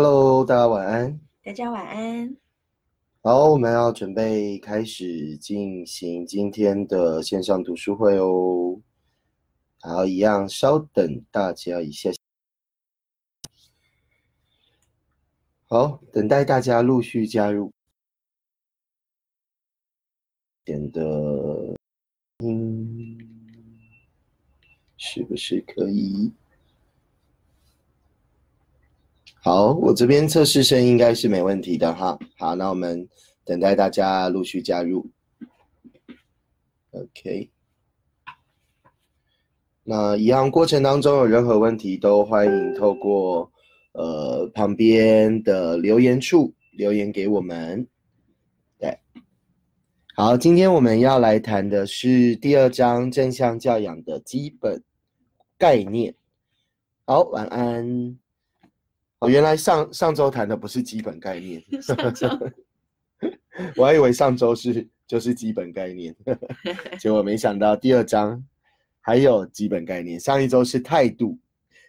Hello，大家晚安。大家晚安。好，我们要准备开始进行今天的线上读书会哦。好，一样，稍等大家一下。好，等待大家陆续加入。点的，嗯，是不是可以？好，我这边测试声应该是没问题的哈。好，那我们等待大家陆续加入。OK，那一样过程当中有任何问题都欢迎透过呃旁边的留言处留言给我们。对，好，今天我们要来谈的是第二章正向教养的基本概念。好，晚安。哦，原来上上周谈的不是基本概念 我还以为上周是就是基本概念，结果没想到第二章还有基本概念。上一周是态度，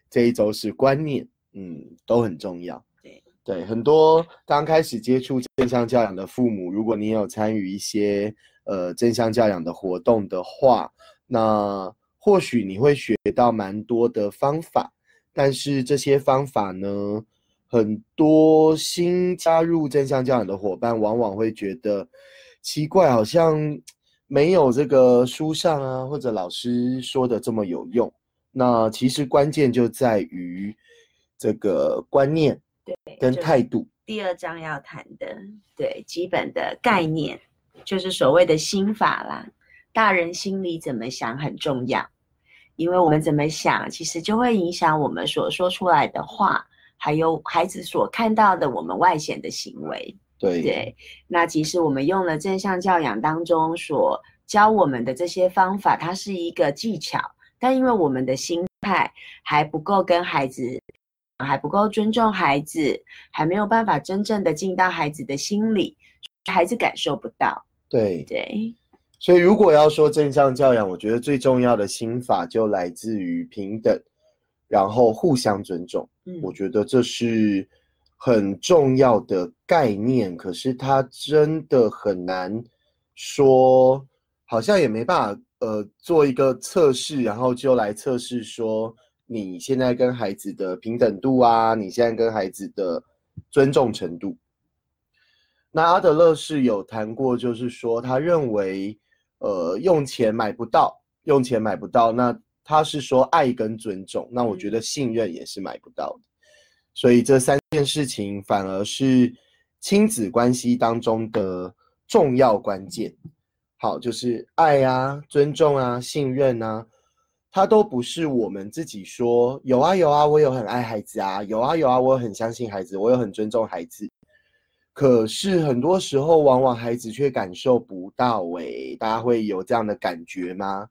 这一周是观念，嗯，都很重要。对对，很多刚开始接触正向教养的父母，如果你有参与一些呃正向教养的活动的话，那或许你会学到蛮多的方法。但是这些方法呢，很多新加入正向教养的伙伴往往会觉得奇怪，好像没有这个书上啊或者老师说的这么有用。那其实关键就在于这个观念对跟态度。第二章要谈的对基本的概念，就是所谓的心法啦。大人心里怎么想很重要。因为我们怎么想，其实就会影响我们所说出来的话，还有孩子所看到的我们外显的行为。对对，那其实我们用了正向教养当中所教我们的这些方法，它是一个技巧，但因为我们的心态还不够跟孩子，还不够尊重孩子，还没有办法真正的进到孩子的心里，孩子感受不到。对对。所以，如果要说正向教养，我觉得最重要的心法就来自于平等，然后互相尊重。嗯，我觉得这是很重要的概念。可是，它真的很难说，好像也没办法呃做一个测试，然后就来测试说你现在跟孩子的平等度啊，你现在跟孩子的尊重程度。那阿德勒是有谈过，就是说他认为。呃，用钱买不到，用钱买不到。那他是说爱跟尊重，那我觉得信任也是买不到的。所以这三件事情反而是亲子关系当中的重要关键。好，就是爱啊、尊重啊、信任啊，它都不是我们自己说有啊有啊，我有很爱孩子啊，有啊有啊，我很相信孩子，我有很尊重孩子。可是很多时候，往往孩子却感受不到。哎，大家会有这样的感觉吗？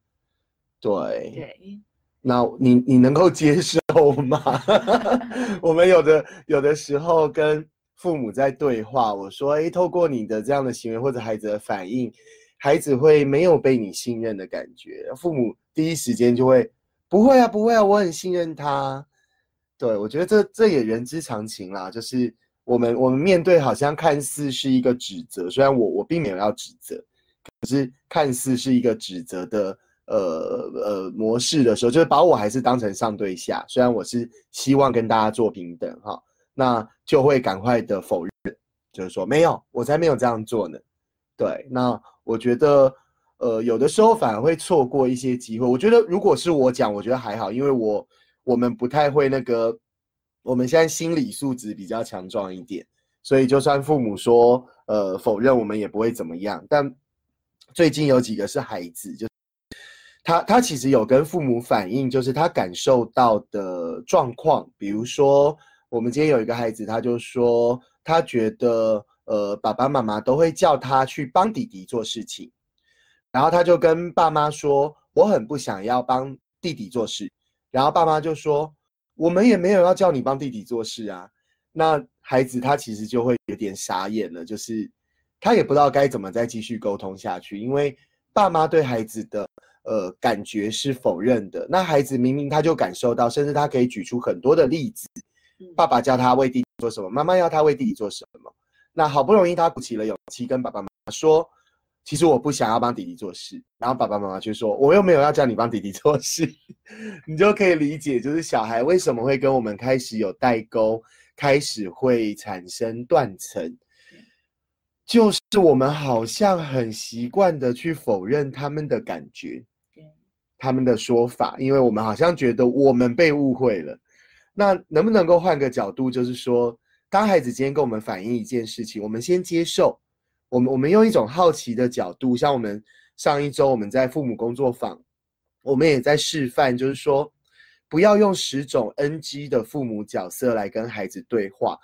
对，对。那你你能够接受吗？我们有的有的时候跟父母在对话，我说：“哎，透过你的这样的行为或者孩子的反应，孩子会没有被你信任的感觉。”父母第一时间就会：“不会啊，不会啊，我很信任他。”对我觉得这这也人之常情啦，就是。我们我们面对好像看似是一个指责，虽然我我并没有要指责，可是看似是一个指责的呃呃模式的时候，就是把我还是当成上对下，虽然我是希望跟大家做平等哈，那就会赶快的否认，就是说没有，我才没有这样做呢。对，那我觉得呃有的时候反而会错过一些机会。我觉得如果是我讲，我觉得还好，因为我我们不太会那个。我们现在心理素质比较强壮一点，所以就算父母说呃否认，我们也不会怎么样。但最近有几个是孩子，就他他其实有跟父母反映，就是他感受到的状况。比如说，我们今天有一个孩子，他就说他觉得呃爸爸妈妈都会叫他去帮弟弟做事情，然后他就跟爸妈说，我很不想要帮弟弟做事，然后爸妈就说。我们也没有要叫你帮弟弟做事啊，那孩子他其实就会有点傻眼了，就是他也不知道该怎么再继续沟通下去，因为爸妈对孩子的呃感觉是否认的，那孩子明明他就感受到，甚至他可以举出很多的例子，爸爸叫他为弟弟做什么，妈妈要他为弟弟做什么。那好不容易他鼓起了勇气跟爸爸妈妈说，其实我不想要帮弟弟做事。然后爸爸妈妈就说，我又没有要叫你帮弟弟做事。你就可以理解，就是小孩为什么会跟我们开始有代沟，开始会产生断层，就是我们好像很习惯的去否认他们的感觉。他们的说法，因为我们好像觉得我们被误会了。那能不能够换个角度，就是说，当孩子今天跟我们反映一件事情，我们先接受。我们我们用一种好奇的角度，像我们上一周我们在父母工作坊，我们也在示范，就是说，不要用十种 NG 的父母角色来跟孩子对话。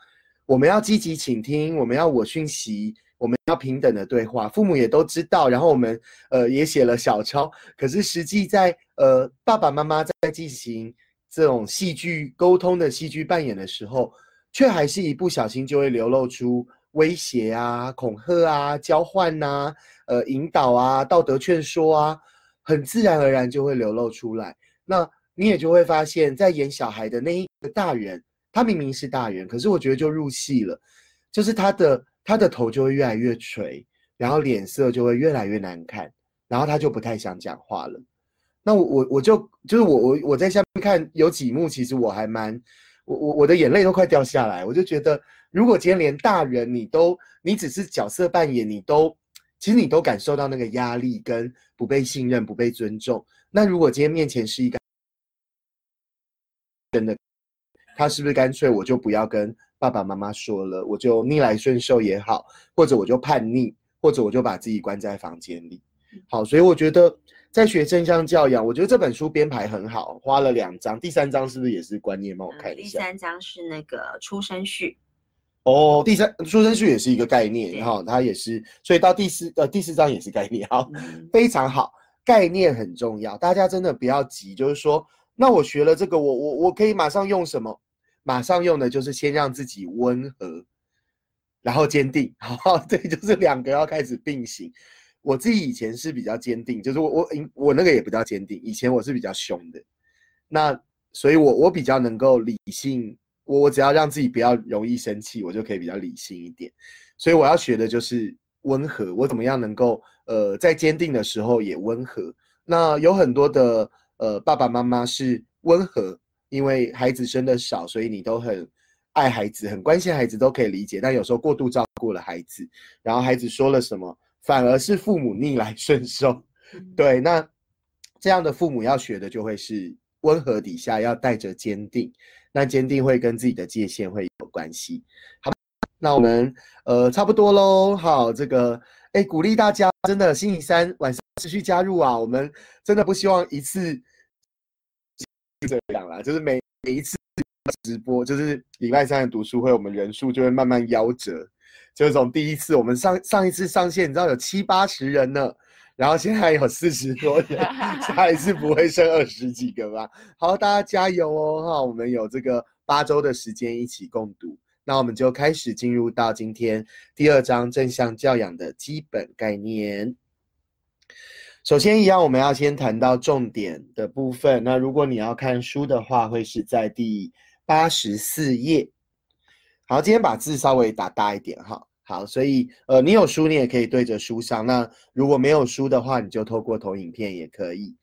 我们要积极倾听，我们要我讯息。我们要平等的对话，父母也都知道，然后我们呃也写了小抄，可是实际在呃爸爸妈妈在进行这种戏剧沟通的戏剧扮演的时候，却还是一不小心就会流露出威胁啊、恐吓啊、交换呐、呃引导啊、道德劝说啊，很自然而然就会流露出来。那你也就会发现，在演小孩的那一个大人，他明明是大人，可是我觉得就入戏了，就是他的。他的头就会越来越垂，然后脸色就会越来越难看，然后他就不太想讲话了。那我我就就是我我我在下面看有几幕，其实我还蛮我我我的眼泪都快掉下来。我就觉得，如果今天连大人你都你只是角色扮演，你都其实你都感受到那个压力跟不被信任、不被尊重。那如果今天面前是一个真的，他是不是干脆我就不要跟？爸爸妈妈说了，我就逆来顺受也好，或者我就叛逆，或者我就把自己关在房间里。好，所以我觉得在学正向教养，我觉得这本书编排很好，花了两章，第三章是不是也是观念？帮我看一下。第三章是那个出生序。哦，第三出生序也是一个概念，哈，它也是，所以到第四呃第四章也是概念，好，非常好，概念很重要，大家真的不要急，就是说，那我学了这个，我我我可以马上用什么？马上用的就是先让自己温和，然后坚定。好，对，就是两个要开始并行。我自己以前是比较坚定，就是我我我那个也比较坚定，以前我是比较凶的。那所以，我我比较能够理性，我我只要让自己不要容易生气，我就可以比较理性一点。所以我要学的就是温和。我怎么样能够呃在坚定的时候也温和？那有很多的呃爸爸妈妈是温和。因为孩子生的少，所以你都很爱孩子，很关心孩子，都可以理解。但有时候过度照顾了孩子，然后孩子说了什么，反而是父母逆来顺受。对，那这样的父母要学的就会是温和底下要带着坚定，那坚定会跟自己的界限会有关系。好，那我们呃差不多喽。好，这个哎鼓励大家，真的星期三晚上持续加入啊，我们真的不希望一次。这样啦，就是每每一次直播，就是礼拜三的读书会，我们人数就会慢慢夭折。就是从第一次我们上上一次上线，你知道有七八十人呢，然后现在有四十多人，下一次不会剩二十几个吧？好，大家加油哦！哈，我们有这个八周的时间一起共读，那我们就开始进入到今天第二章正向教养的基本概念。首先，一样我们要先谈到重点的部分。那如果你要看书的话，会是在第八十四页。好，今天把字稍微打大一点哈。好，所以呃，你有书，你也可以对着书上。那如果没有书的话，你就透过投影片也可以。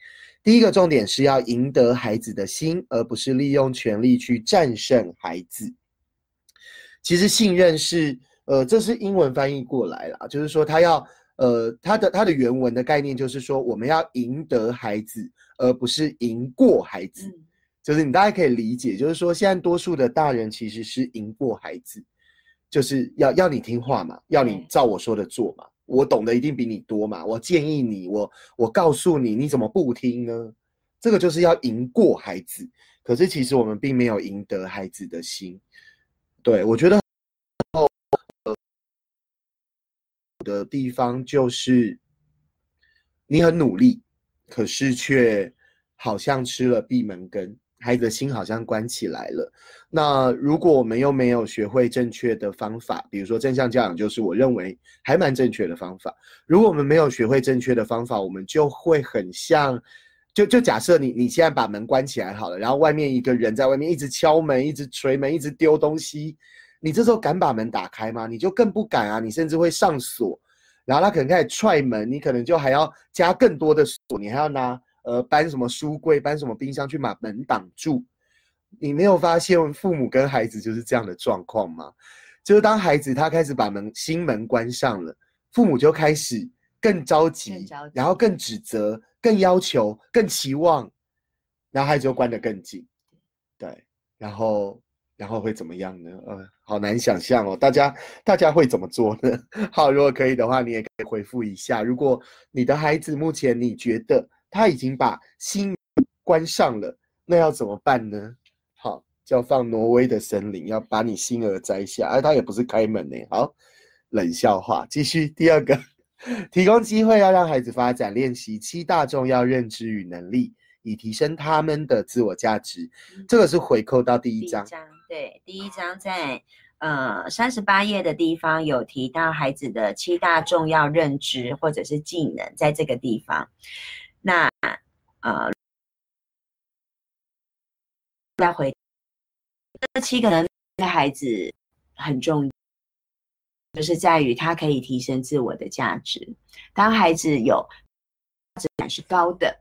第一个重点是要赢得孩子的心，而不是利用权力去战胜孩子。其实信任是呃，这是英文翻译过来了，就是说他要。呃，他的他的原文的概念就是说，我们要赢得孩子，而不是赢过孩子。就是你大家可以理解，就是说，现在多数的大人其实是赢过孩子，就是要要你听话嘛，要你照我说的做嘛。我懂得一定比你多嘛，我建议你，我我告诉你，你怎么不听呢？这个就是要赢过孩子。可是其实我们并没有赢得孩子的心。对我觉得。的地方就是，你很努力，可是却好像吃了闭门羹，孩子的心好像关起来了。那如果我们又没有学会正确的方法，比如说正向教养，就是我认为还蛮正确的方法。如果我们没有学会正确的方法，我们就会很像就就假设你你现在把门关起来好了，然后外面一个人在外面一直敲门、一直捶门、一直丢东西，你这时候敢把门打开吗？你就更不敢啊！你甚至会上锁，然后他可能开始踹门，你可能就还要加更多的锁，你还要拿呃搬什么书柜、搬什么冰箱去把门挡住。你没有发现父母跟孩子就是这样的状况吗？就是当孩子他开始把门心门关上了，父母就开始更着急，着急然后更指责、更要求、更期望，然后孩子就关得更紧。对，然后然后会怎么样呢？呃，好难想象哦，大家大家会怎么做呢？好，如果可以的话，你也可以回复一下。如果你的孩子目前你觉得他已经把心门关上了，那要怎么办呢？好，就要放挪威的森林，要把你心儿摘下。而、他也不是开门呢。好，冷笑话，继续第二个，提供机会要让孩子发展练习七大重要认知与能力，以提升他们的自我价值。这个是回扣到第第一章。对，第一章在呃三十八页的地方有提到孩子的七大重要认知或者是技能，在这个地方，那呃再回这七个能力对孩子很重要，就是在于他可以提升自我的价值。当孩子有价值感是高的，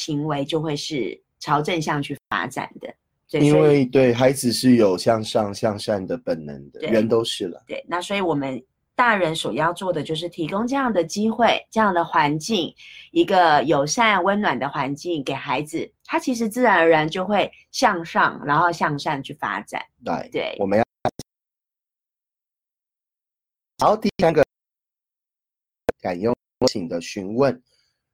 行为就会是朝正向去发展的。对，因为对孩子是有向上向善的本能的，人都是了。对，那所以我们大人所要做的就是提供这样的机会、这样的环境，一个友善、温暖的环境给孩子，他其实自然而然就会向上，然后向善去发展。对，对我们要好。第三个，敢用请的询问，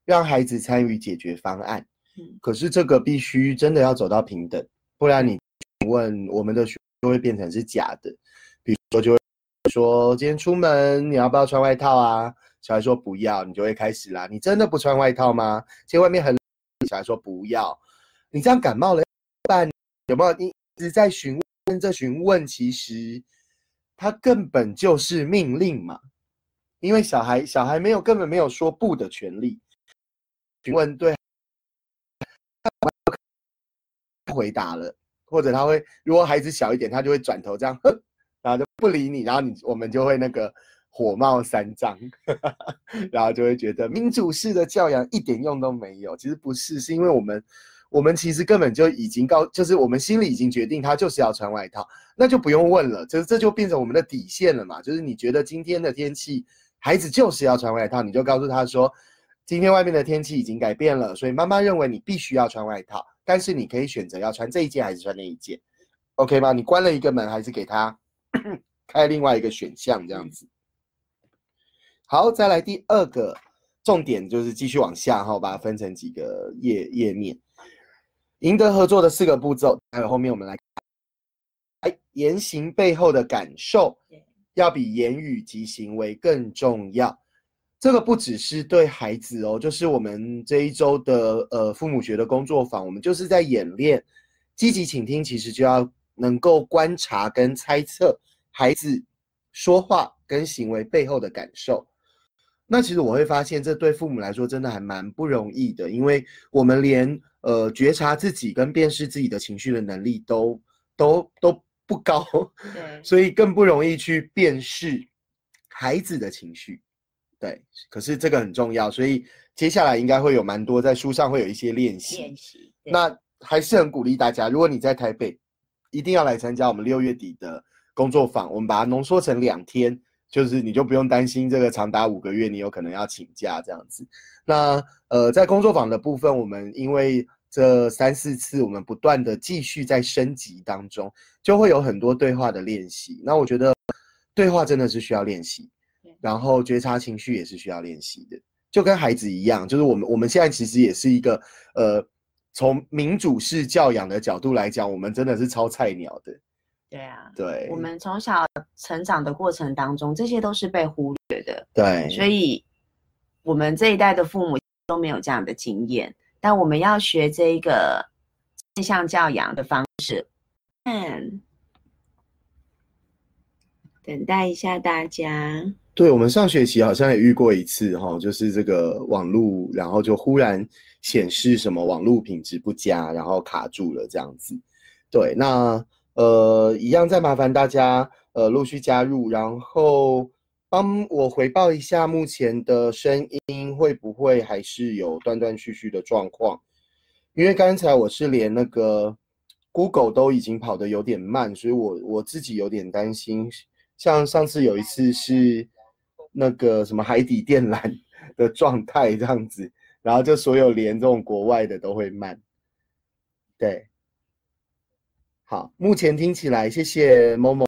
让孩子参与解决方案。嗯可是这个必须真的要走到平等，不然你问我们的询就会变成是假的。比如说，就会说今天出门你要不要穿外套啊？小孩说不要，你就会开始啦。你真的不穿外套吗？今天外面很冷，小孩说不要。你这样感冒了？有没有？一直在询问，这询问其实他根本就是命令嘛，因为小孩小孩没有根本没有说不的权利。询问对，他回答了，或者他会，如果孩子小一点，他就会转头这样，哼，不理你，然后你我们就会那个火冒三丈，然后就会觉得民主式的教养一点用都没有。其实不是，是因为我们我们其实根本就已经告，就是我们心里已经决定他就是要穿外套，那就不用问了，就是这就变成我们的底线了嘛。就是你觉得今天的天气，孩子就是要穿外套，你就告诉他说，今天外面的天气已经改变了，所以妈妈认为你必须要穿外套，但是你可以选择要穿这一件还是穿那一件，OK 吗？你关了一个门，还是给他 开另外一个选项这样子。好，再来第二个重点就是继续往下哈，把它分成几个页页面。赢得合作的四个步骤，还有后面我们来看，哎，言行背后的感受要比言语及行为更重要。这个不只是对孩子哦，就是我们这一周的呃父母学的工作坊，我们就是在演练积极倾听，其实就要能够观察跟猜测孩子说话跟行为背后的感受。那其实我会发现，这对父母来说真的还蛮不容易的，因为我们连呃觉察自己跟辨识自己的情绪的能力都都都不高，对 所以更不容易去辨识孩子的情绪。对，可是这个很重要，所以接下来应该会有蛮多在书上会有一些练习。练习。那还是很鼓励大家，如果你在台北，一定要来参加我们六月底的工作坊。我们把它浓缩成两天，就是你就不用担心这个长达五个月，你有可能要请假这样子。那呃，在工作坊的部分，我们因为这三四次，我们不断的继续在升级当中，就会有很多对话的练习。那我觉得对话真的是需要练习，然后觉察情绪也是需要练习的。就跟孩子一样，就是我们我们现在其实也是一个呃，从民主式教养的角度来讲，我们真的是超菜鸟的。对啊，对，我们从小成长的过程当中，这些都是被忽略的，对，所以我们这一代的父母都没有这样的经验。但我们要学这一个正向教养的方式。嗯，等待一下大家。对，我们上学期好像也遇过一次哈，就是这个网络，然后就忽然显示什么网络品质不佳，然后卡住了这样子。对，那呃，一样再麻烦大家呃陆续加入，然后帮我回报一下目前的声音会不会还是有断断续续的状况？因为刚才我是连那个 Google 都已经跑得有点慢，所以我我自己有点担心。像上次有一次是。那个什么海底电缆 的状态这样子，然后就所有连这种国外的都会慢。对，好，目前听起来，谢谢某某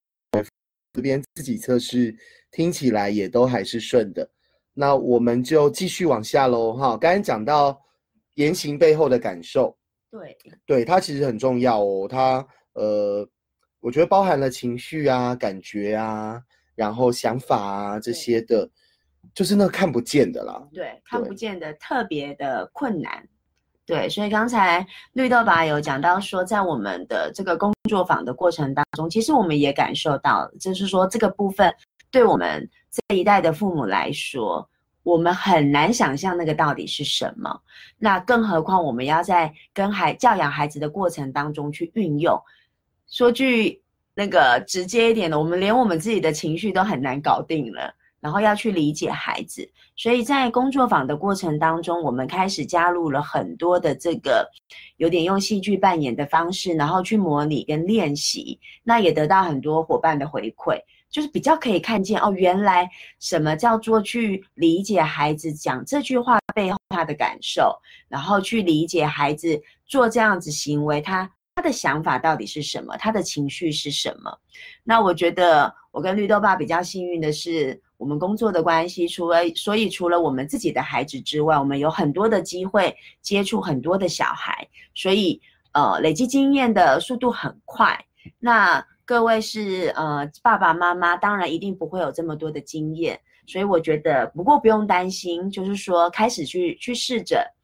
这边自己测试，听起来也都还是顺的。那我们就继续往下喽，哈。刚才讲到言行背后的感受，对，对，它其实很重要哦。它呃，我觉得包含了情绪啊、感觉啊。然后想法啊这些的，就是那看不见的啦。对，看不见的特别的困难。对，所以刚才绿豆爸有讲到说，在我们的这个工作坊的过程当中，其实我们也感受到，就是说这个部分对我们这一代的父母来说，我们很难想象那个到底是什么。那更何况我们要在跟孩教养孩子的过程当中去运用。说句。那个直接一点的，我们连我们自己的情绪都很难搞定了，然后要去理解孩子，所以在工作坊的过程当中，我们开始加入了很多的这个有点用戏剧扮演的方式，然后去模拟跟练习，那也得到很多伙伴的回馈，就是比较可以看见哦，原来什么叫做去理解孩子讲这句话背后他的感受，然后去理解孩子做这样子行为他。他的想法到底是什么？他的情绪是什么？那我觉得我跟绿豆爸比较幸运的是，我们工作的关系，除了所以除了我们自己的孩子之外，我们有很多的机会接触很多的小孩，所以呃累积经验的速度很快。那各位是呃爸爸妈妈，当然一定不会有这么多的经验，所以我觉得不过不用担心，就是说开始去去试着。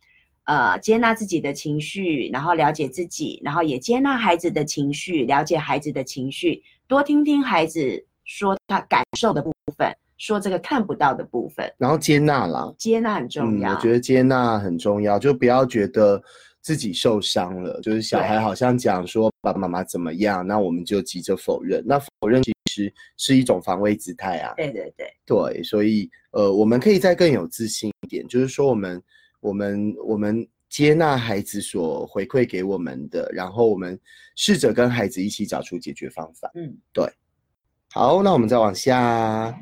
呃，接纳自己的情绪，然后了解自己，然后也接纳孩子的情绪，了解孩子的情绪，多听听孩子说他感受的部分，说这个看不到的部分，然后接纳了，接纳很重要。我觉得接纳很重要，就不要觉得自己受伤了，就是小孩好像讲说爸爸妈妈怎么样，那我们就急着否认，那否认其实是一种防卫姿态啊。对对对，对，所以呃，我们可以再更有自信一点，就是说我们。我们我们接纳孩子所回馈给我们的，然后我们试着跟孩子一起找出解决方法。嗯，对。好，那我们再往下，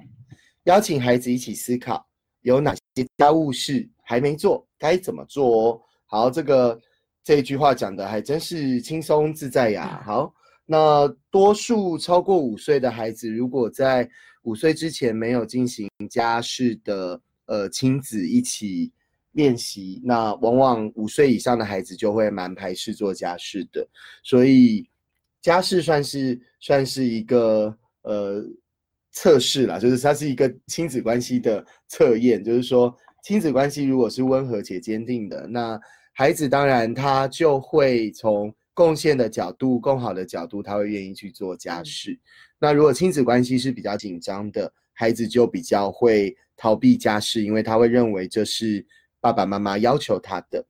邀请孩子一起思考有哪些家务事还没做，该怎么做哦。好，这个这一句话讲的还真是轻松自在呀。好，那多数超过五岁的孩子，如果在五岁之前没有进行家事的，呃，亲子一起。练习那往往五岁以上的孩子就会蛮排斥做家事的，所以家事算是算是一个呃测试啦，就是它是一个亲子关系的测验，就是说亲子关系如果是温和且坚定的，那孩子当然他就会从贡献的角度、更好的角度，他会愿意去做家事。那如果亲子关系是比较紧张的，孩子就比较会逃避家事，因为他会认为这是。爸爸妈妈要求他的，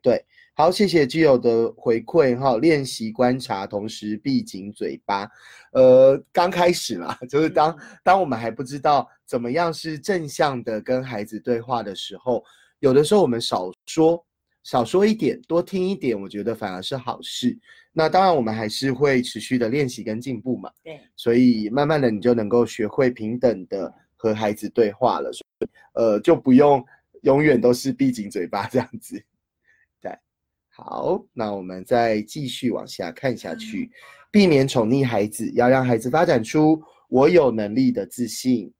对，好，谢谢基友的回馈哈。练习观察，同时闭紧嘴巴。呃，刚开始啦，就是当当我们还不知道怎么样是正向的跟孩子对话的时候，有的时候我们少说，少说一点，多听一点，我觉得反而是好事。那当然，我们还是会持续的练习跟进步嘛。对，所以慢慢的你就能够学会平等的和孩子对话了。呃，就不用。永远都是闭紧嘴巴这样子，对，好，那我们再继续往下看下去，避免宠溺孩子，要让孩子发展出我有能力的自信。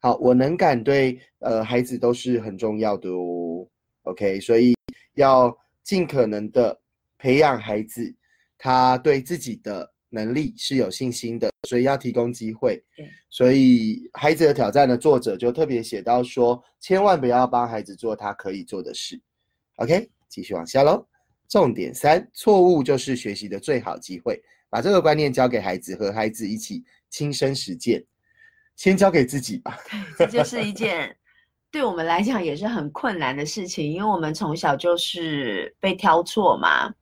好，我能感对呃孩子都是很重要的哦。OK，所以要尽可能的培养孩子，他对自己的。能力是有信心的，所以要提供机会。所以孩子的挑战的作者就特别写到说，千万不要帮孩子做他可以做的事。OK，继续往下喽。重点三，错误就是学习的最好机会。把这个观念交给孩子，和孩子一起亲身实践。先交给自己吧。这就是一件对我们来讲也是很困难的事情，因为我们从小就是被挑错嘛，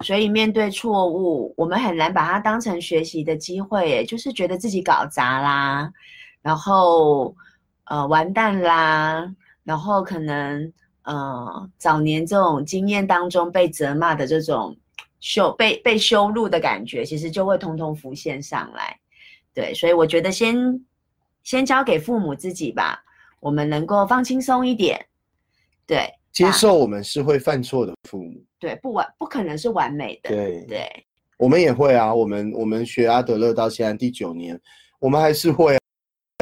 所以面对错误，我们很难把它当成学习的机会，就是觉得自己搞砸啦，然后呃完蛋啦，然后可能呃早年这种经验当中被责骂的这种羞被被羞辱的感觉，其实就会通通浮现上来。对，所以我觉得先先交给父母自己吧，我们能够放轻松一点。对，接受我们是会犯错的父母。对，不完不可能是完美的。对对，我们也会啊，我们我们学阿德勒到现在第九年，我们还是会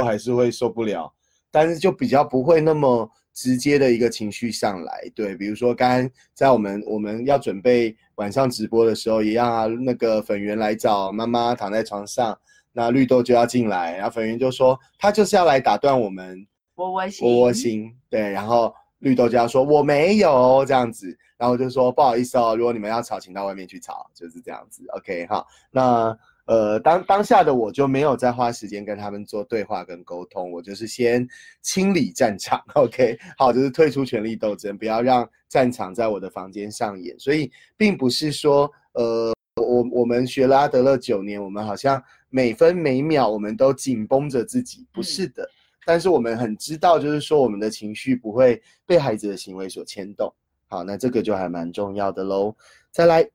还是会受不了，但是就比较不会那么直接的一个情绪上来。对，比如说刚刚在我们我们要准备晚上直播的时候，一样啊，那个粉圆来找妈妈躺在床上。那绿豆就要进来，然后粉圆就说他就是要来打断我们窝窝心，窝窝心，对，然后绿豆就要说我没有这样子，然后就说不好意思哦，如果你们要吵，请到外面去吵，就是这样子，OK 哈。那呃当当下的我就没有再花时间跟他们做对话跟沟通，我就是先清理战场，OK 好，就是退出权力斗争，不要让战场在我的房间上演。所以并不是说呃我我们学了阿德勒九年，我们好像。每分每秒，我们都紧绷着自己，不是的。但是我们很知道，就是说我们的情绪不会被孩子的行为所牵动。好，那这个就还蛮重要的喽。再来，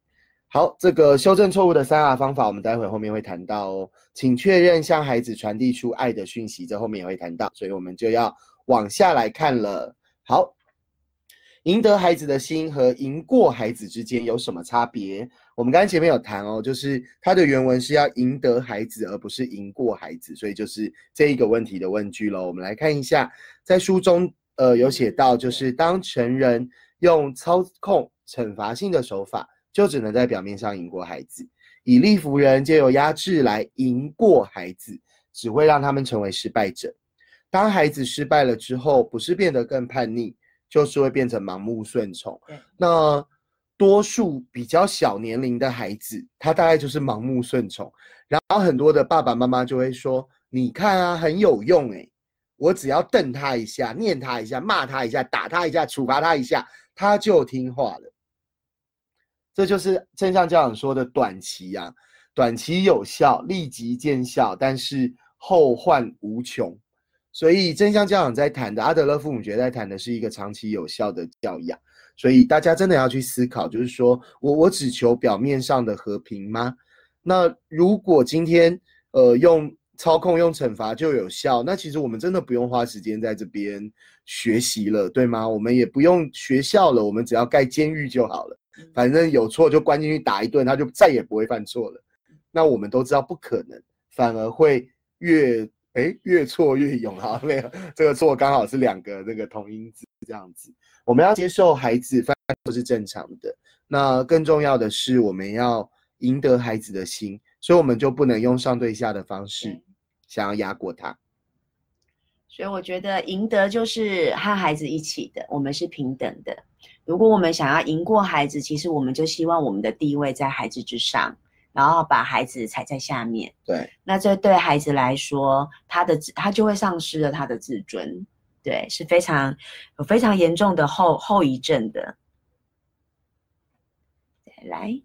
好，这个修正错误的三 R 方法，我们待会后面会谈到哦。请确认向孩子传递出爱的讯息，这后面也会谈到，所以我们就要往下来看了。好。赢得孩子的心和赢过孩子之间有什么差别？我们刚才前面有谈哦，就是它的原文是要赢得孩子，而不是赢过孩子，所以就是这一个问题的问句喽。我们来看一下，在书中呃有写到，就是当成人用操控惩罚性的手法，就只能在表面上赢过孩子；以力服人，借由压制来赢过孩子，只会让他们成为失败者。当孩子失败了之后，不是变得更叛逆。就是会变成盲目顺从。那多数比较小年龄的孩子，他大概就是盲目顺从。然后很多的爸爸妈妈就会说：“你看啊，很有用诶，我只要瞪他一下，念他一下，骂他一下，打他一下，处罚他一下，他就听话了。”这就是正向教养说的短期啊，短期有效，立即见效，但是后患无穷。所以正向教养在谈的，阿德勒父母学在谈的是一个长期有效的教养。所以大家真的要去思考，就是说我我只求表面上的和平吗？那如果今天呃用操控用惩罚就有效，那其实我们真的不用花时间在这边学习了，对吗？我们也不用学校了，我们只要盖监狱就好了。反正有错就关进去打一顿，他就再也不会犯错了。那我们都知道不可能，反而会越。哎，越错越勇哈，没有这个错刚好是两个那个同音字这样子。我们要接受孩子犯错是正常的，那更重要的是我们要赢得孩子的心，所以我们就不能用上对下的方式想要压过他。所以我觉得赢得就是和孩子一起的，我们是平等的。如果我们想要赢过孩子，其实我们就希望我们的地位在孩子之上。然后把孩子踩在下面，对，那这对孩子来说，他的他就会丧失了他的自尊，对，是非常有非常严重的后后遗症的。来，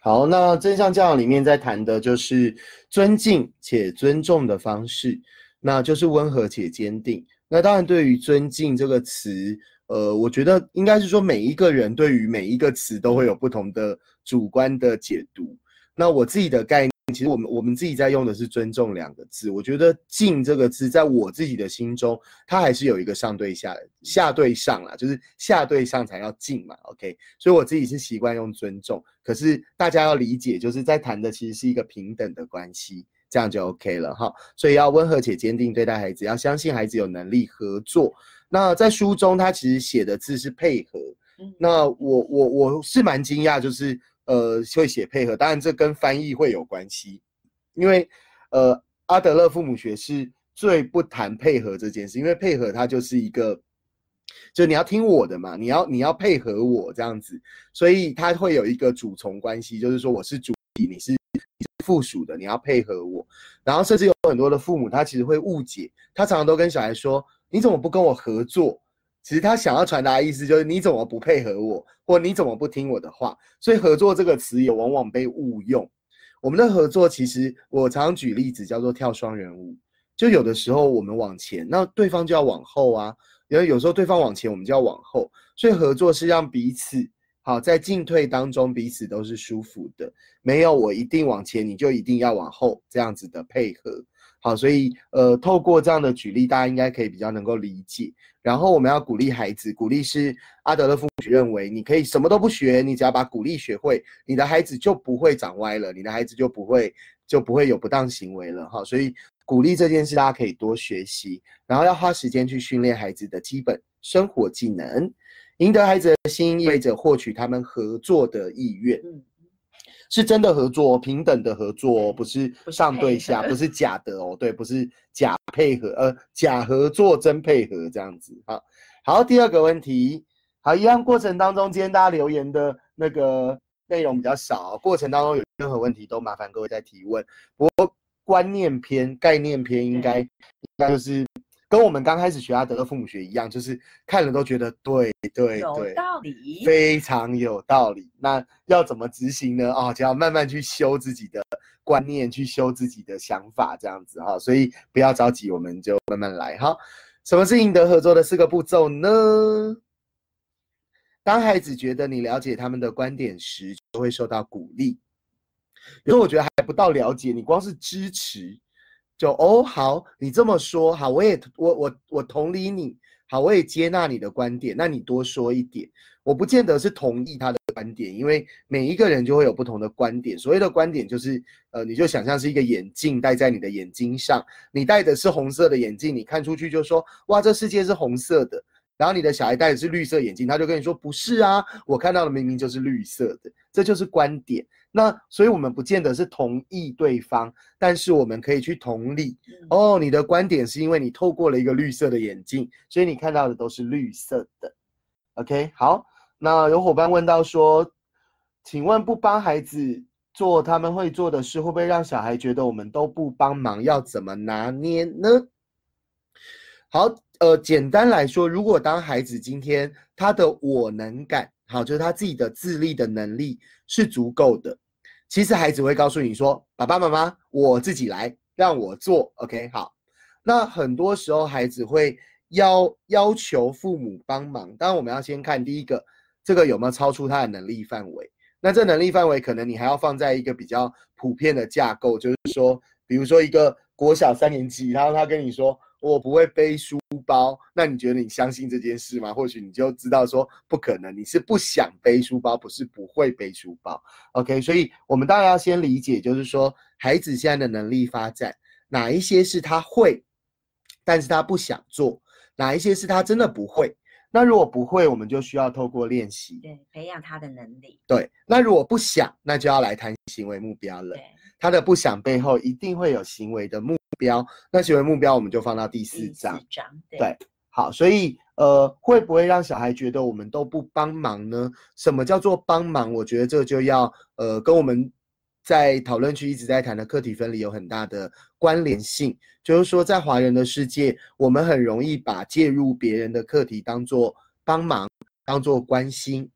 好，那真相教养里面在谈的就是尊敬且尊重的方式，那就是温和且坚定。那当然，对于尊敬这个词。呃，我觉得应该是说，每一个人对于每一个词都会有不同的主观的解读。那我自己的概念，其实我们我们自己在用的是“尊重”两个字。我觉得“敬”这个字，在我自己的心中，它还是有一个上对下、下对上啦，就是下对上才要敬嘛。OK，所以我自己是习惯用“尊重”。可是大家要理解，就是在谈的其实是一个平等的关系，这样就 OK 了哈。所以要温和且坚定对待孩子，要相信孩子有能力合作。那在书中，他其实写的字是配合。那我我我是蛮惊讶，就是呃会写配合。当然这跟翻译会有关系，因为呃阿德勒父母学是最不谈配合这件事，因为配合它就是一个就你要听我的嘛，你要你要配合我这样子，所以他会有一个主从关系，就是说我是主体，你是你是附属的，你要配合我。然后甚至有很多的父母，他其实会误解，他常常都跟小孩说：“你怎么不跟我合作？”其实他想要传达的意思就是你怎么不配合我，或你怎么不听我的话。所以“合作”这个词也往往被误用。我们的合作其实我常常举例子叫做跳双人舞，就有的时候我们往前，那对方就要往后啊。因为有时候对方往前，我们就要往后，所以合作是让彼此好在进退当中彼此都是舒服的，没有我一定往前，你就一定要往后这样子的配合。好，所以呃，透过这样的举例，大家应该可以比较能够理解。然后我们要鼓励孩子，鼓励是阿德勒父母认为，你可以什么都不学，你只要把鼓励学会，你的孩子就不会长歪了，你的孩子就不会就不会有不当行为了。哈，所以。鼓励这件事，大家可以多学习，然后要花时间去训练孩子的基本生活技能，赢得孩子的心，意味着获取他们合作的意愿。是真的合作，平等的合作，不是上对下，不是假的哦，对，不是假配合，呃，假合作真配合这样子啊。好，第二个问题，好，一样过程当中，今天大家留言的那个内容比较少，过程当中有任何问题都麻烦各位再提问。不过。观念篇、概念篇应该，应该就是跟我们刚开始学阿德勒父母学一样，就是看了都觉得对对对，有道理，非常有道理。那要怎么执行呢？啊，就要慢慢去修自己的观念，去修自己的想法，这样子哈。所以不要着急，我们就慢慢来哈。什么是赢得合作的四个步骤呢？当孩子觉得你了解他们的观点时，就会受到鼓励。有时候我觉得还不到了解，你光是支持，就哦好，你这么说好，我也我我我同理你，好，我也接纳你的观点，那你多说一点，我不见得是同意他的观点，因为每一个人就会有不同的观点。所谓的观点就是，呃，你就想象是一个眼镜戴在你的眼睛上，你戴的是红色的眼镜，你看出去就说哇，这世界是红色的。然后你的小孩戴的是绿色眼镜，他就跟你说不是啊，我看到的明明就是绿色的，这就是观点。那所以我们不见得是同意对方，但是我们可以去同理。哦，你的观点是因为你透过了一个绿色的眼镜，所以你看到的都是绿色的。OK，好。那有伙伴问到说，请问不帮孩子做他们会做的事，会不会让小孩觉得我们都不帮忙？要怎么拿捏呢？好。呃，简单来说，如果当孩子今天他的我能感，好，就是他自己的自立的能力是足够的，其实孩子会告诉你说：“爸爸妈妈，我自己来，让我做。”OK，好。那很多时候孩子会要要求父母帮忙，当然我们要先看第一个，这个有没有超出他的能力范围。那这能力范围可能你还要放在一个比较普遍的架构，就是说，比如说一个国小三年级，然后他跟你说。我不会背书包，那你觉得你相信这件事吗？或许你就知道说不可能，你是不想背书包，不是不会背书包。OK，所以我们当然要先理解，就是说孩子现在的能力发展，哪一些是他会，但是他不想做，哪一些是他真的不会。那如果不会，我们就需要透过练习，对，培养他的能力。对，那如果不想，那就要来谈行为目标了。他的不想背后一定会有行为的目标，那行为目标我们就放到第四章。对，好，所以呃，会不会让小孩觉得我们都不帮忙呢？什么叫做帮忙？我觉得这就要呃，跟我们在讨论区一直在谈的课题分离有很大的关联性。就是说，在华人的世界，我们很容易把介入别人的课题当做帮忙，当做关心，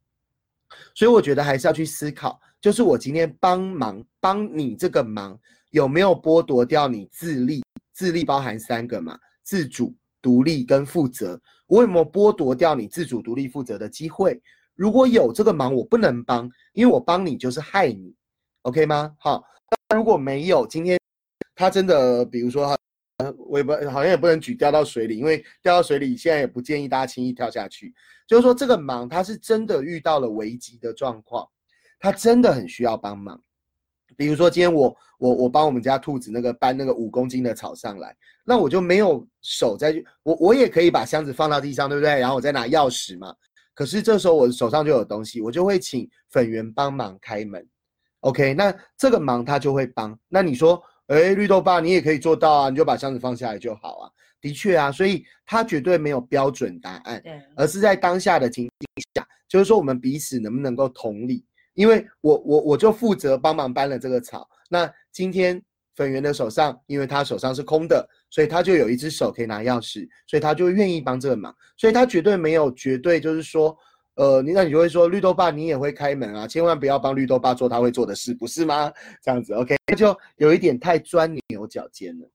所以我觉得还是要去思考。就是我今天帮忙帮你这个忙，有没有剥夺掉你自立？自立包含三个嘛，自主、独立跟负责。我有没有剥夺掉你自主、独立、负责的机会？如果有这个忙，我不能帮，因为我帮你就是害你，OK 吗？好，那如果没有，今天他真的，比如说，我也不好像也不能举掉到水里，因为掉到水里现在也不建议大家轻易跳下去。就是说，这个忙他是真的遇到了危机的状况。他真的很需要帮忙，比如说今天我我我帮我们家兔子那个搬那个五公斤的草上来，那我就没有手再我我也可以把箱子放到地上，对不对？然后我再拿钥匙嘛。可是这时候我手上就有东西，我就会请粉圆帮忙开门。OK，那这个忙他就会帮。那你说，哎，绿豆爸你也可以做到啊，你就把箱子放下来就好啊。的确啊，所以他绝对没有标准答案，对，而是在当下的情境下，就是说我们彼此能不能够同理。因为我我我就负责帮忙搬了这个草，那今天粉圆的手上，因为他手上是空的，所以他就有一只手可以拿钥匙，所以他就愿意帮这个忙，所以他绝对没有绝对就是说，呃，你那你就会说绿豆爸你也会开门啊，千万不要帮绿豆爸做他会做的事，不是吗？这样子，OK，就有一点太钻牛角尖了。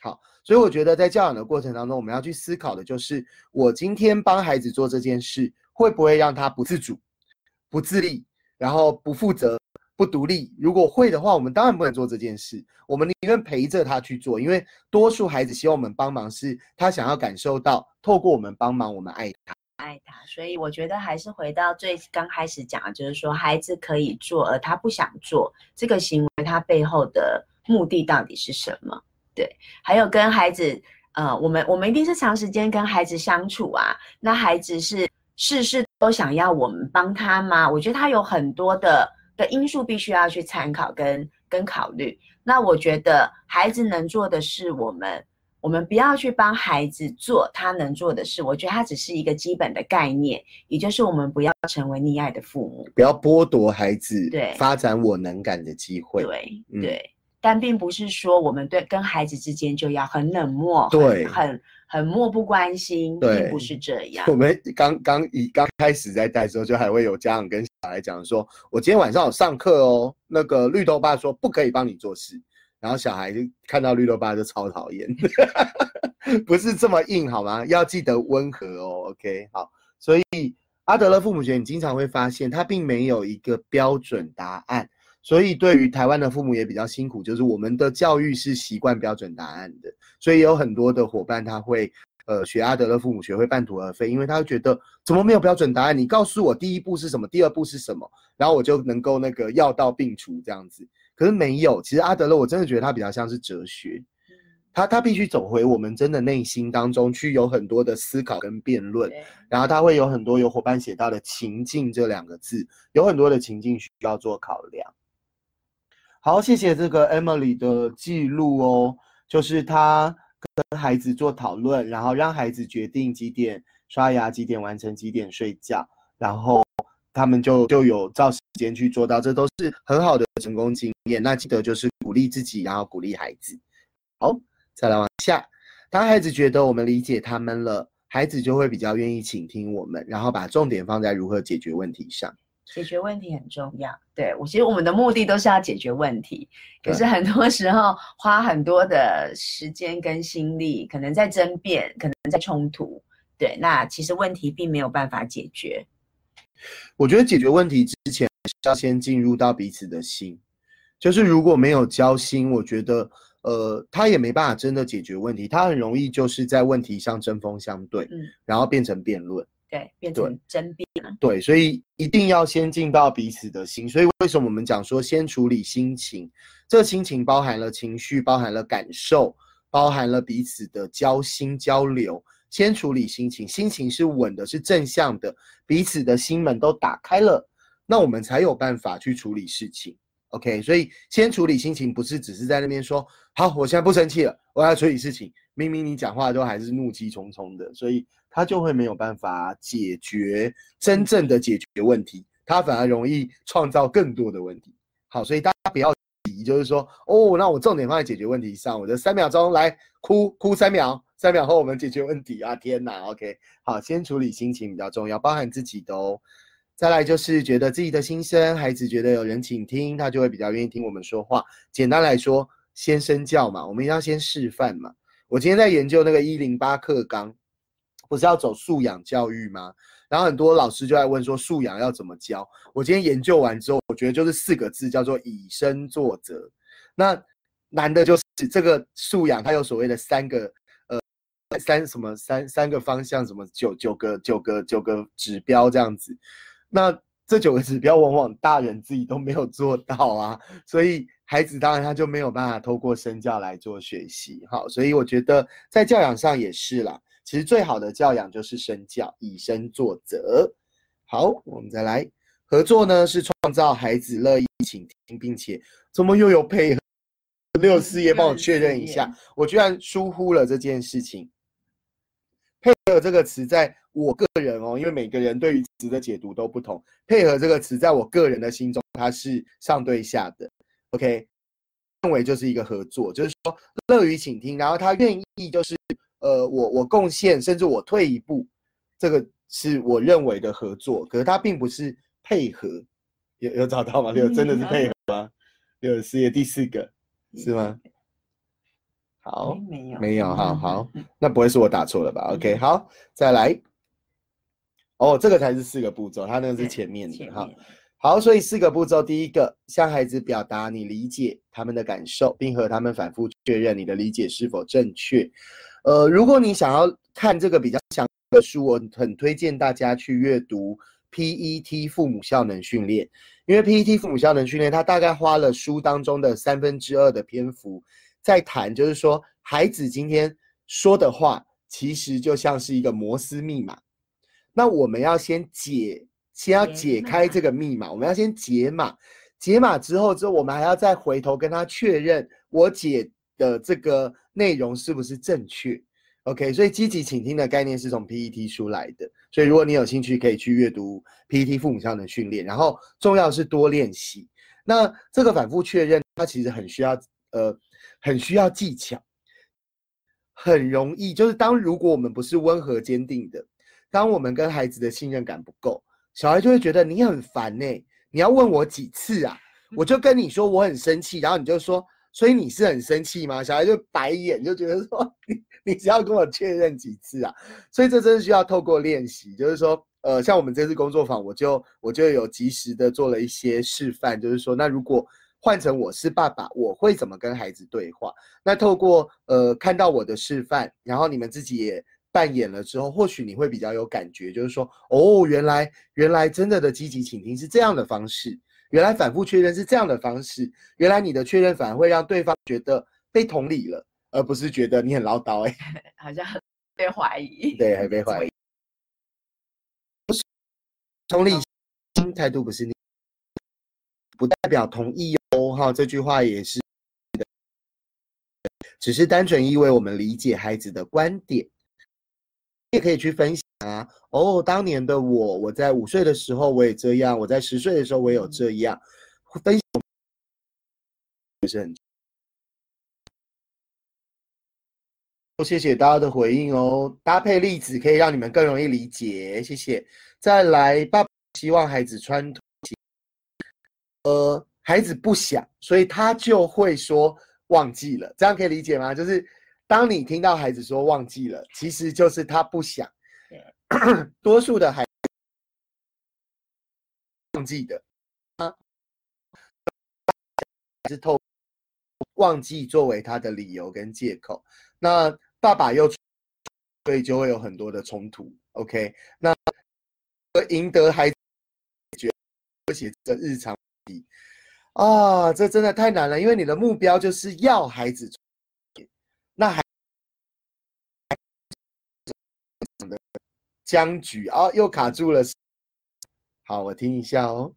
好，所以我觉得在教养的过程当中，我们要去思考的就是，我今天帮孩子做这件事，会不会让他不自主、不自立？然后不负责、不独立，如果会的话，我们当然不能做这件事。我们宁愿陪着他去做，因为多数孩子希望我们帮忙，是他想要感受到透过我们帮忙，我们爱他，爱他。所以我觉得还是回到最刚开始讲的，就是说孩子可以做，而他不想做这个行为，他背后的目的到底是什么？对，还有跟孩子，呃，我们我们一定是长时间跟孩子相处啊，那孩子是。事事都想要我们帮他吗？我觉得他有很多的的因素必须要去参考跟跟考虑。那我觉得孩子能做的是，我们我们不要去帮孩子做他能做的事。我觉得他只是一个基本的概念，也就是我们不要成为溺爱的父母，不要剥夺孩子对发展我能感的机会。对对，但并不是说我们对跟孩子之间就要很冷漠，对，很。很漠不关心，并不是这样。我们刚刚一刚开始在带的时候，就还会有家长跟小孩讲说：“我今天晚上有上课哦。”那个绿豆爸说：“不可以帮你做事。”然后小孩就看到绿豆爸就超讨厌，不是这么硬好吗？要记得温和哦。OK，好。所以阿德勒父母学，你经常会发现他并没有一个标准答案。所以，对于台湾的父母也比较辛苦，就是我们的教育是习惯标准答案的，所以有很多的伙伴他会，呃，学阿德勒父母学会半途而废，因为他会觉得怎么没有标准答案？你告诉我第一步是什么，第二步是什么，然后我就能够那个药到病除这样子。可是没有，其实阿德勒我真的觉得他比较像是哲学，他他必须走回我们真的内心当中去，有很多的思考跟辩论，然后他会有很多有伙伴写到的情境这两个字，有很多的情境需要做考量。好，谢谢这个 Emily 的记录哦，就是他跟孩子做讨论，然后让孩子决定几点刷牙，几点完成，几点睡觉，然后他们就就有照时间去做到，这都是很好的成功经验。那记得就是鼓励自己，然后鼓励孩子。好，再来往下，当孩子觉得我们理解他们了，孩子就会比较愿意倾听我们，然后把重点放在如何解决问题上。解决问题很重要，对我其实我们的目的都是要解决问题，可是很多时候花很多的时间跟心力，可能在争辩，可能在冲突，对，那其实问题并没有办法解决。我觉得解决问题之前要先进入到彼此的心，就是如果没有交心，我觉得呃他也没办法真的解决问题，他很容易就是在问题上针锋相对，嗯，然后变成辩论。对，变成争辩对，所以一定要先进到彼此的心。所以为什么我们讲说先处理心情？这个心情包含了情绪，包含了感受，包含了彼此的交心交流。先处理心情，心情是稳的，是正向的，彼此的心门都打开了，那我们才有办法去处理事情。OK，所以先处理心情，不是只是在那边说好，我现在不生气了，我要处理事情。明明你讲话都还是怒气冲冲的，所以。他就会没有办法解决真正的解决问题，他反而容易创造更多的问题。好，所以大家不要急，就是说，哦，那我重点放在解决问题上，我的三秒钟来哭哭三秒，三秒后我们解决问题啊！天哪，OK，好，先处理心情比较重要，包含自己的哦。再来就是觉得自己的心声，孩子觉得有人倾听，他就会比较愿意听我们说话。简单来说，先身教嘛，我们一定要先示范嘛。我今天在研究那个一零八课纲。不是要走素养教育吗？然后很多老师就在问说素养要怎么教？我今天研究完之后，我觉得就是四个字，叫做以身作则。那难的就是这个素养，它有所谓的三个呃三什么三三个方向，什么九九个九个九个指标这样子。那这九个指标往往大人自己都没有做到啊，所以孩子当然他就没有办法透过身教来做学习。好，所以我觉得在教养上也是啦。其实最好的教养就是身教，以身作则。好，我们再来合作呢，是创造孩子乐意倾听，并且怎么又有配合？六四也帮我确认一下，我居然疏忽了这件事情。配合这个词，在我个人哦，因为每个人对于词的解读都不同。配合这个词，在我个人的心中，它是上对下的。OK，认为就是一个合作，就是说乐于倾听，然后他愿意就是呃，我我贡献，甚至我退一步，这个是我认为的合作。可是它并不是配合，有有找到吗？有真的是配合吗？有四页第四个是吗？好，没有没有，好好，那不会是我打错了吧？OK，好，再来。哦，这个才是四个步骤，它那个是前面的哈。好，所以四个步骤，第一个，向孩子表达你理解他们的感受，并和他们反复确认你的理解是否正确。呃，如果你想要看这个比较详的书，我很推荐大家去阅读 PET 父母效能训练，因为 PET 父母效能训练，它大概花了书当中的三分之二的篇幅。在谈，就是说，孩子今天说的话，其实就像是一个摩斯密码。那我们要先解，先要解开这个密码，我们要先解码。解码之后，之后我们还要再回头跟他确认，我解的这个内容是不是正确？OK，所以积极倾听的概念是从 PET 出来的。所以如果你有兴趣，可以去阅读 PET 父母效能训练。然后重要是多练习。那这个反复确认，它其实很需要，呃。很需要技巧，很容易就是当如果我们不是温和坚定的，当我们跟孩子的信任感不够，小孩就会觉得你很烦呢。你要问我几次啊？我就跟你说我很生气，然后你就说，所以你是很生气吗？小孩就白眼，就觉得说 你你只要跟我确认几次啊？所以这真的需要透过练习，就是说，呃，像我们这次工作坊，我就我就有及时的做了一些示范，就是说，那如果。换成我是爸爸，我会怎么跟孩子对话？那透过呃看到我的示范，然后你们自己也扮演了之后，或许你会比较有感觉，就是说哦，原来原来真的的积极倾听是这样的方式，原来反复确认是这样的方式，原来你的确认反而会让对方觉得被同理了，而不是觉得你很唠叨哎，好像被怀疑，对，还被怀疑，同理心态度不是你。不代表同意哦，哈，这句话也是只是单纯意味我们理解孩子的观点，也可以去分享啊。哦，当年的我，我在五岁的时候我也这样，我在十岁的时候我也有这样分享，是很。谢谢大家的回应哦，搭配例子可以让你们更容易理解，谢谢。再来，爸爸希望孩子穿拖鞋。呃，孩子不想，所以他就会说忘记了，这样可以理解吗？就是当你听到孩子说忘记了，其实就是他不想。多数的孩子忘记的啊，是透忘记作为他的理由跟借口。那爸爸又所以就会有很多的冲突。OK，那赢得孩子觉而且的日常。啊，这真的太难了，因为你的目标就是要孩子，那还僵局啊，又卡住了。好，我听一下哦。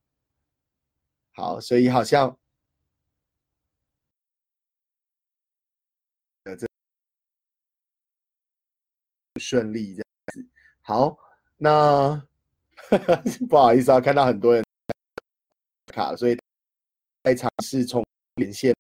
好，所以好像这顺利这样子。好，那 不好意思啊，看到很多人。卡，所以在尝试重连线